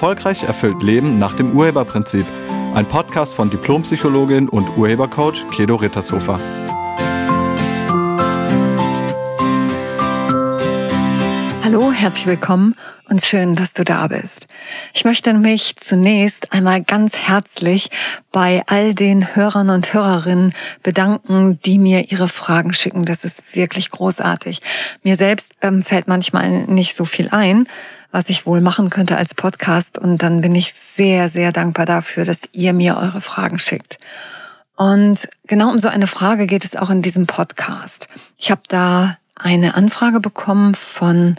Erfolgreich erfüllt Leben nach dem Urheberprinzip. Ein Podcast von Diplompsychologin und Urhebercoach Kedo Rittershofer. Hallo, herzlich willkommen und schön, dass du da bist. Ich möchte mich zunächst einmal ganz herzlich bei all den Hörern und Hörerinnen bedanken, die mir ihre Fragen schicken. Das ist wirklich großartig. Mir selbst ähm, fällt manchmal nicht so viel ein, was ich wohl machen könnte als Podcast. Und dann bin ich sehr, sehr dankbar dafür, dass ihr mir eure Fragen schickt. Und genau um so eine Frage geht es auch in diesem Podcast. Ich habe da eine Anfrage bekommen von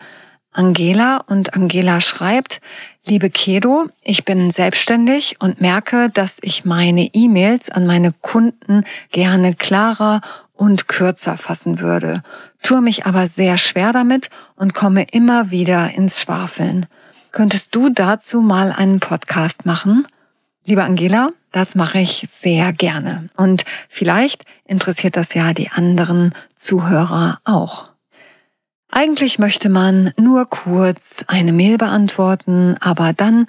Angela und Angela schreibt, liebe Kedo, ich bin selbstständig und merke, dass ich meine E-Mails an meine Kunden gerne klarer und kürzer fassen würde, tue mich aber sehr schwer damit und komme immer wieder ins Schwafeln. Könntest du dazu mal einen Podcast machen? Liebe Angela, das mache ich sehr gerne. Und vielleicht interessiert das ja die anderen Zuhörer auch. Eigentlich möchte man nur kurz eine Mail beantworten, aber dann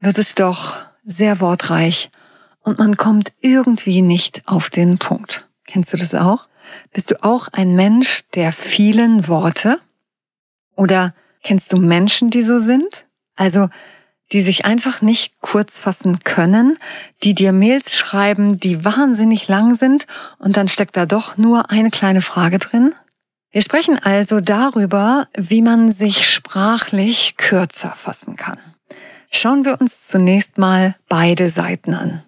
wird es doch sehr wortreich und man kommt irgendwie nicht auf den Punkt. Kennst du das auch? Bist du auch ein Mensch der vielen Worte? Oder kennst du Menschen, die so sind? Also, die sich einfach nicht kurz fassen können, die dir Mails schreiben, die wahnsinnig lang sind und dann steckt da doch nur eine kleine Frage drin? Wir sprechen also darüber, wie man sich sprachlich kürzer fassen kann. Schauen wir uns zunächst mal beide Seiten an.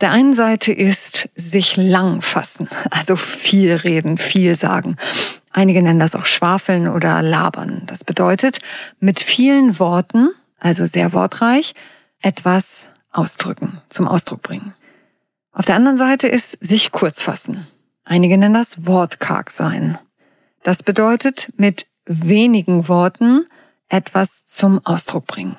Auf der einen Seite ist sich lang fassen, also viel reden, viel sagen. Einige nennen das auch Schwafeln oder Labern. Das bedeutet, mit vielen Worten, also sehr wortreich, etwas ausdrücken, zum Ausdruck bringen. Auf der anderen Seite ist sich kurz fassen. Einige nennen das wortkarg sein. Das bedeutet, mit wenigen Worten etwas zum Ausdruck bringen.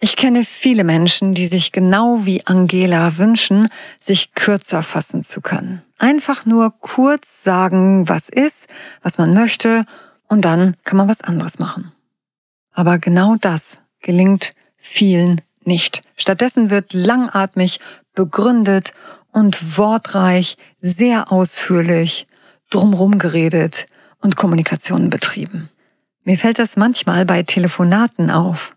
Ich kenne viele Menschen, die sich genau wie Angela wünschen, sich kürzer fassen zu können. Einfach nur kurz sagen, was ist, was man möchte, und dann kann man was anderes machen. Aber genau das gelingt vielen nicht. Stattdessen wird langatmig, begründet und wortreich, sehr ausführlich drumrum geredet, und Kommunikation betrieben. Mir fällt das manchmal bei Telefonaten auf.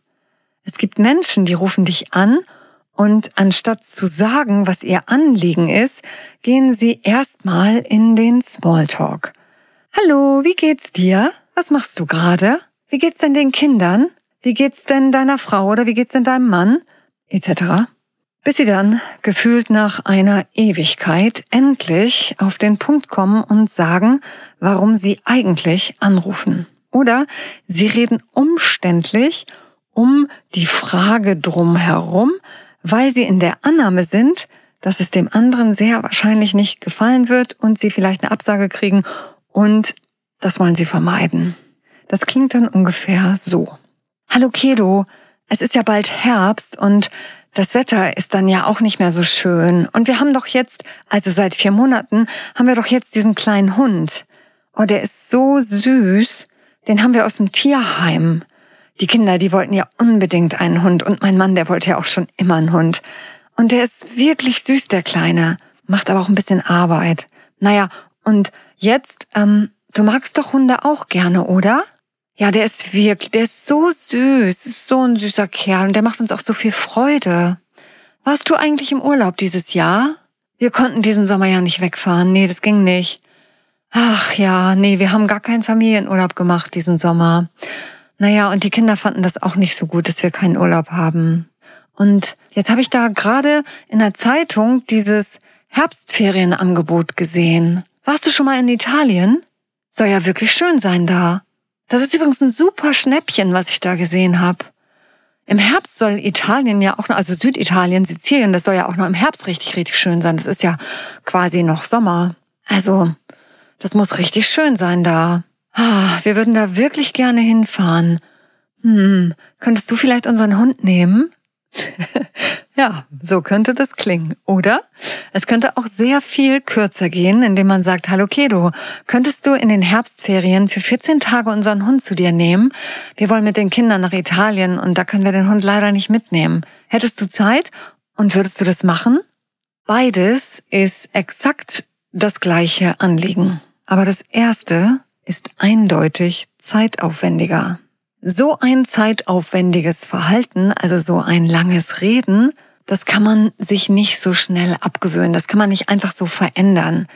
Es gibt Menschen, die rufen dich an und anstatt zu sagen, was ihr Anliegen ist, gehen sie erstmal in den Smalltalk. Hallo, wie geht's dir? Was machst du gerade? Wie geht's denn den Kindern? Wie geht's denn deiner Frau oder wie geht's denn deinem Mann? Etc bis sie dann, gefühlt nach einer Ewigkeit, endlich auf den Punkt kommen und sagen, warum sie eigentlich anrufen. Oder sie reden umständlich um die Frage drumherum, weil sie in der Annahme sind, dass es dem anderen sehr wahrscheinlich nicht gefallen wird und sie vielleicht eine Absage kriegen und das wollen sie vermeiden. Das klingt dann ungefähr so. Hallo Kedo, es ist ja bald Herbst und das Wetter ist dann ja auch nicht mehr so schön. Und wir haben doch jetzt, also seit vier Monaten, haben wir doch jetzt diesen kleinen Hund. Oh, der ist so süß. Den haben wir aus dem Tierheim. Die Kinder, die wollten ja unbedingt einen Hund. Und mein Mann, der wollte ja auch schon immer einen Hund. Und der ist wirklich süß, der Kleine. Macht aber auch ein bisschen Arbeit. Naja, und jetzt, ähm, du magst doch Hunde auch gerne, oder? Ja, der ist wirklich, der ist so süß, ist so ein süßer Kerl und der macht uns auch so viel Freude. Warst du eigentlich im Urlaub dieses Jahr? Wir konnten diesen Sommer ja nicht wegfahren. Nee, das ging nicht. Ach ja, nee, wir haben gar keinen Familienurlaub gemacht diesen Sommer. Naja, und die Kinder fanden das auch nicht so gut, dass wir keinen Urlaub haben. Und jetzt habe ich da gerade in der Zeitung dieses Herbstferienangebot gesehen. Warst du schon mal in Italien? Soll ja wirklich schön sein da. Das ist übrigens ein super Schnäppchen, was ich da gesehen habe. Im Herbst soll Italien ja auch noch, also Süditalien, Sizilien, das soll ja auch noch im Herbst richtig, richtig schön sein. Das ist ja quasi noch Sommer. Also, das muss richtig schön sein da. Ah, wir würden da wirklich gerne hinfahren. Hm, könntest du vielleicht unseren Hund nehmen? Ja, so könnte das klingen, oder? Es könnte auch sehr viel kürzer gehen, indem man sagt, hallo Kedo, könntest du in den Herbstferien für 14 Tage unseren Hund zu dir nehmen? Wir wollen mit den Kindern nach Italien und da können wir den Hund leider nicht mitnehmen. Hättest du Zeit und würdest du das machen? Beides ist exakt das gleiche Anliegen. Aber das erste ist eindeutig zeitaufwendiger. So ein zeitaufwendiges Verhalten, also so ein langes Reden, das kann man sich nicht so schnell abgewöhnen, das kann man nicht einfach so verändern.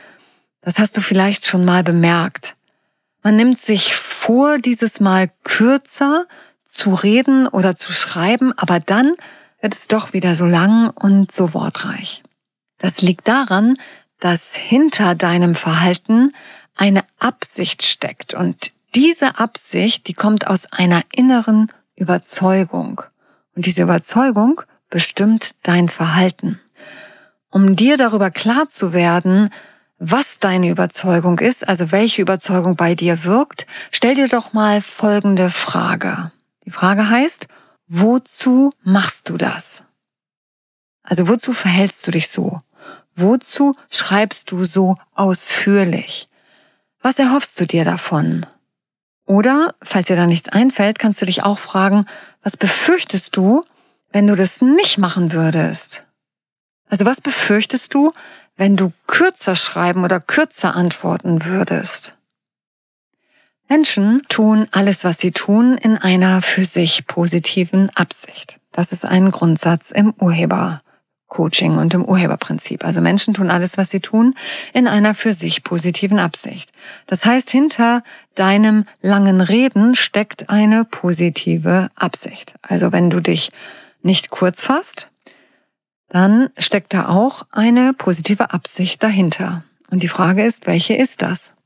Das hast du vielleicht schon mal bemerkt. Man nimmt sich vor, dieses Mal kürzer zu reden oder zu schreiben, aber dann wird es doch wieder so lang und so wortreich. Das liegt daran, dass hinter deinem Verhalten eine Absicht steckt und diese Absicht, die kommt aus einer inneren Überzeugung. Und diese Überzeugung bestimmt dein Verhalten. Um dir darüber klar zu werden, was deine Überzeugung ist, also welche Überzeugung bei dir wirkt, stell dir doch mal folgende Frage. Die Frage heißt, wozu machst du das? Also wozu verhältst du dich so? Wozu schreibst du so ausführlich? Was erhoffst du dir davon? Oder, falls dir da nichts einfällt, kannst du dich auch fragen, was befürchtest du, wenn du das nicht machen würdest? Also was befürchtest du, wenn du kürzer schreiben oder kürzer antworten würdest? Menschen tun alles, was sie tun, in einer für sich positiven Absicht. Das ist ein Grundsatz im Urheber. Coaching und im Urheberprinzip. Also Menschen tun alles, was sie tun, in einer für sich positiven Absicht. Das heißt, hinter deinem langen Reden steckt eine positive Absicht. Also wenn du dich nicht kurz fasst, dann steckt da auch eine positive Absicht dahinter. Und die Frage ist, welche ist das?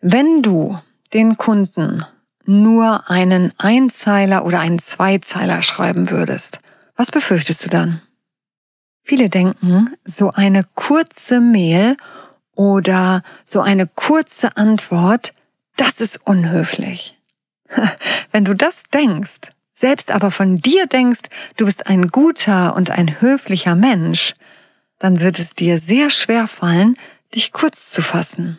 Wenn du den Kunden nur einen Einzeiler oder einen Zweizeiler schreiben würdest, was befürchtest du dann? Viele denken, so eine kurze Mail oder so eine kurze Antwort, das ist unhöflich. Wenn du das denkst, selbst aber von dir denkst, du bist ein guter und ein höflicher Mensch, dann wird es dir sehr schwer fallen, dich kurz zu fassen.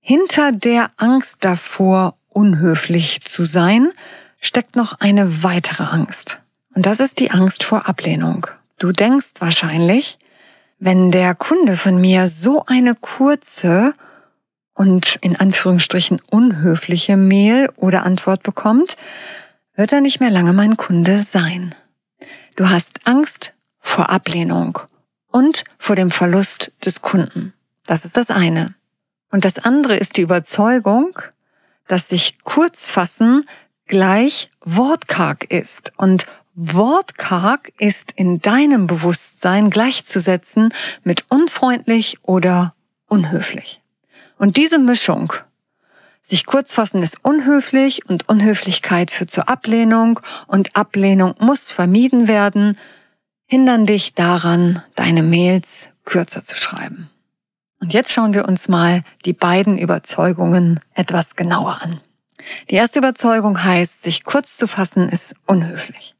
Hinter der Angst davor, unhöflich zu sein, steckt noch eine weitere Angst. Und das ist die Angst vor Ablehnung. Du denkst wahrscheinlich, wenn der Kunde von mir so eine kurze und in Anführungsstrichen unhöfliche Mail oder Antwort bekommt, wird er nicht mehr lange mein Kunde sein. Du hast Angst vor Ablehnung und vor dem Verlust des Kunden. Das ist das eine. Und das andere ist die Überzeugung, dass sich Kurzfassen gleich wortkarg ist und Wortkarg ist in deinem Bewusstsein gleichzusetzen mit unfreundlich oder unhöflich. Und diese Mischung, sich kurz fassen ist unhöflich und Unhöflichkeit führt zur Ablehnung und Ablehnung muss vermieden werden, hindern dich daran, deine Mails kürzer zu schreiben. Und jetzt schauen wir uns mal die beiden Überzeugungen etwas genauer an. Die erste Überzeugung heißt, sich kurz zu fassen ist unhöflich.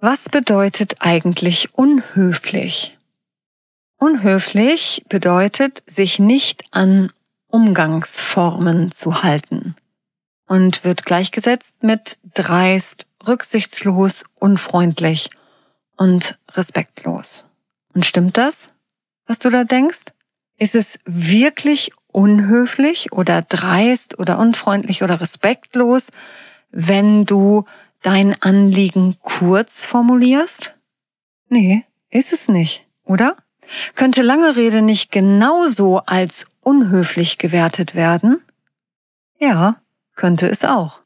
Was bedeutet eigentlich unhöflich? Unhöflich bedeutet, sich nicht an Umgangsformen zu halten und wird gleichgesetzt mit dreist, rücksichtslos, unfreundlich und respektlos. Und stimmt das, was du da denkst? Ist es wirklich unhöflich oder dreist oder unfreundlich oder respektlos, wenn du dein Anliegen kurz formulierst? Nee, ist es nicht, oder? Könnte lange Rede nicht genauso als unhöflich gewertet werden? Ja, könnte es auch.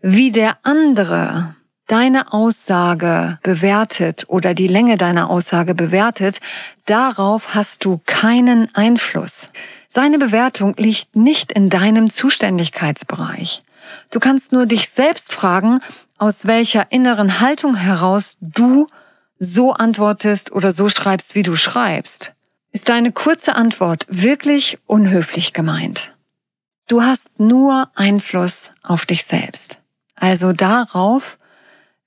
Wie der andere deine Aussage bewertet oder die Länge deiner Aussage bewertet, darauf hast du keinen Einfluss. Seine Bewertung liegt nicht in deinem Zuständigkeitsbereich. Du kannst nur dich selbst fragen, aus welcher inneren Haltung heraus du so antwortest oder so schreibst, wie du schreibst. Ist deine kurze Antwort wirklich unhöflich gemeint? Du hast nur Einfluss auf dich selbst, also darauf,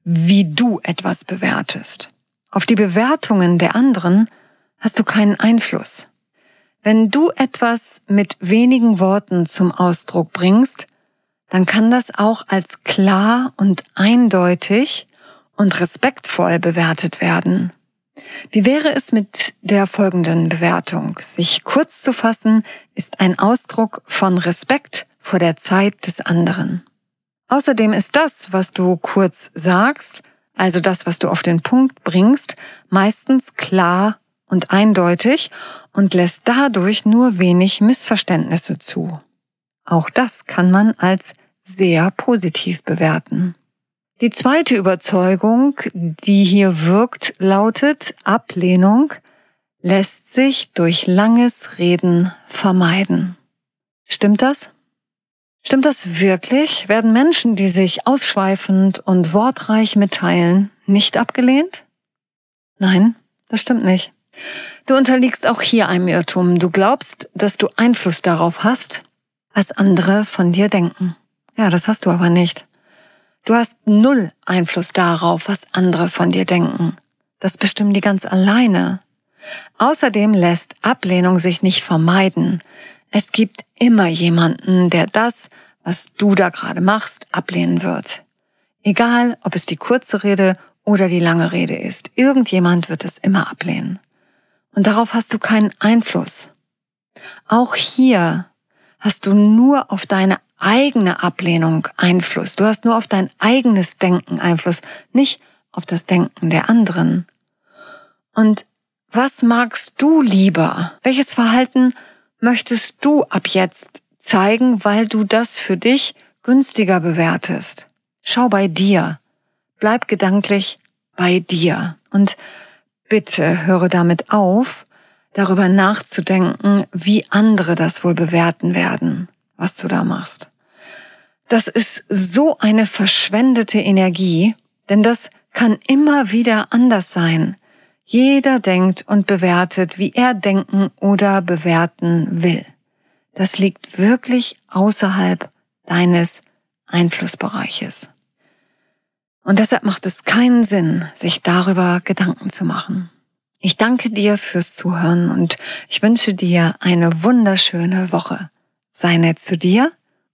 wie du etwas bewertest. Auf die Bewertungen der anderen hast du keinen Einfluss. Wenn du etwas mit wenigen Worten zum Ausdruck bringst, dann kann das auch als klar und eindeutig und respektvoll bewertet werden. Wie wäre es mit der folgenden Bewertung? Sich kurz zu fassen ist ein Ausdruck von Respekt vor der Zeit des anderen. Außerdem ist das, was du kurz sagst, also das, was du auf den Punkt bringst, meistens klar und eindeutig und lässt dadurch nur wenig Missverständnisse zu. Auch das kann man als sehr positiv bewerten. Die zweite Überzeugung, die hier wirkt, lautet, Ablehnung lässt sich durch langes Reden vermeiden. Stimmt das? Stimmt das wirklich? Werden Menschen, die sich ausschweifend und wortreich mitteilen, nicht abgelehnt? Nein, das stimmt nicht. Du unterliegst auch hier einem Irrtum. Du glaubst, dass du Einfluss darauf hast, was andere von dir denken. Ja, das hast du aber nicht. Du hast null Einfluss darauf, was andere von dir denken. Das bestimmen die ganz alleine. Außerdem lässt Ablehnung sich nicht vermeiden. Es gibt immer jemanden, der das, was du da gerade machst, ablehnen wird. Egal, ob es die kurze Rede oder die lange Rede ist. Irgendjemand wird es immer ablehnen. Und darauf hast du keinen Einfluss. Auch hier hast du nur auf deine eigene Ablehnung Einfluss. Du hast nur auf dein eigenes Denken Einfluss, nicht auf das Denken der anderen. Und was magst du lieber? Welches Verhalten möchtest du ab jetzt zeigen, weil du das für dich günstiger bewertest? Schau bei dir. Bleib gedanklich bei dir. Und bitte höre damit auf, darüber nachzudenken, wie andere das wohl bewerten werden, was du da machst. Das ist so eine verschwendete Energie, denn das kann immer wieder anders sein. Jeder denkt und bewertet, wie er denken oder bewerten will. Das liegt wirklich außerhalb deines Einflussbereiches. Und deshalb macht es keinen Sinn, sich darüber Gedanken zu machen. Ich danke dir fürs Zuhören und ich wünsche dir eine wunderschöne Woche. Sei nett zu dir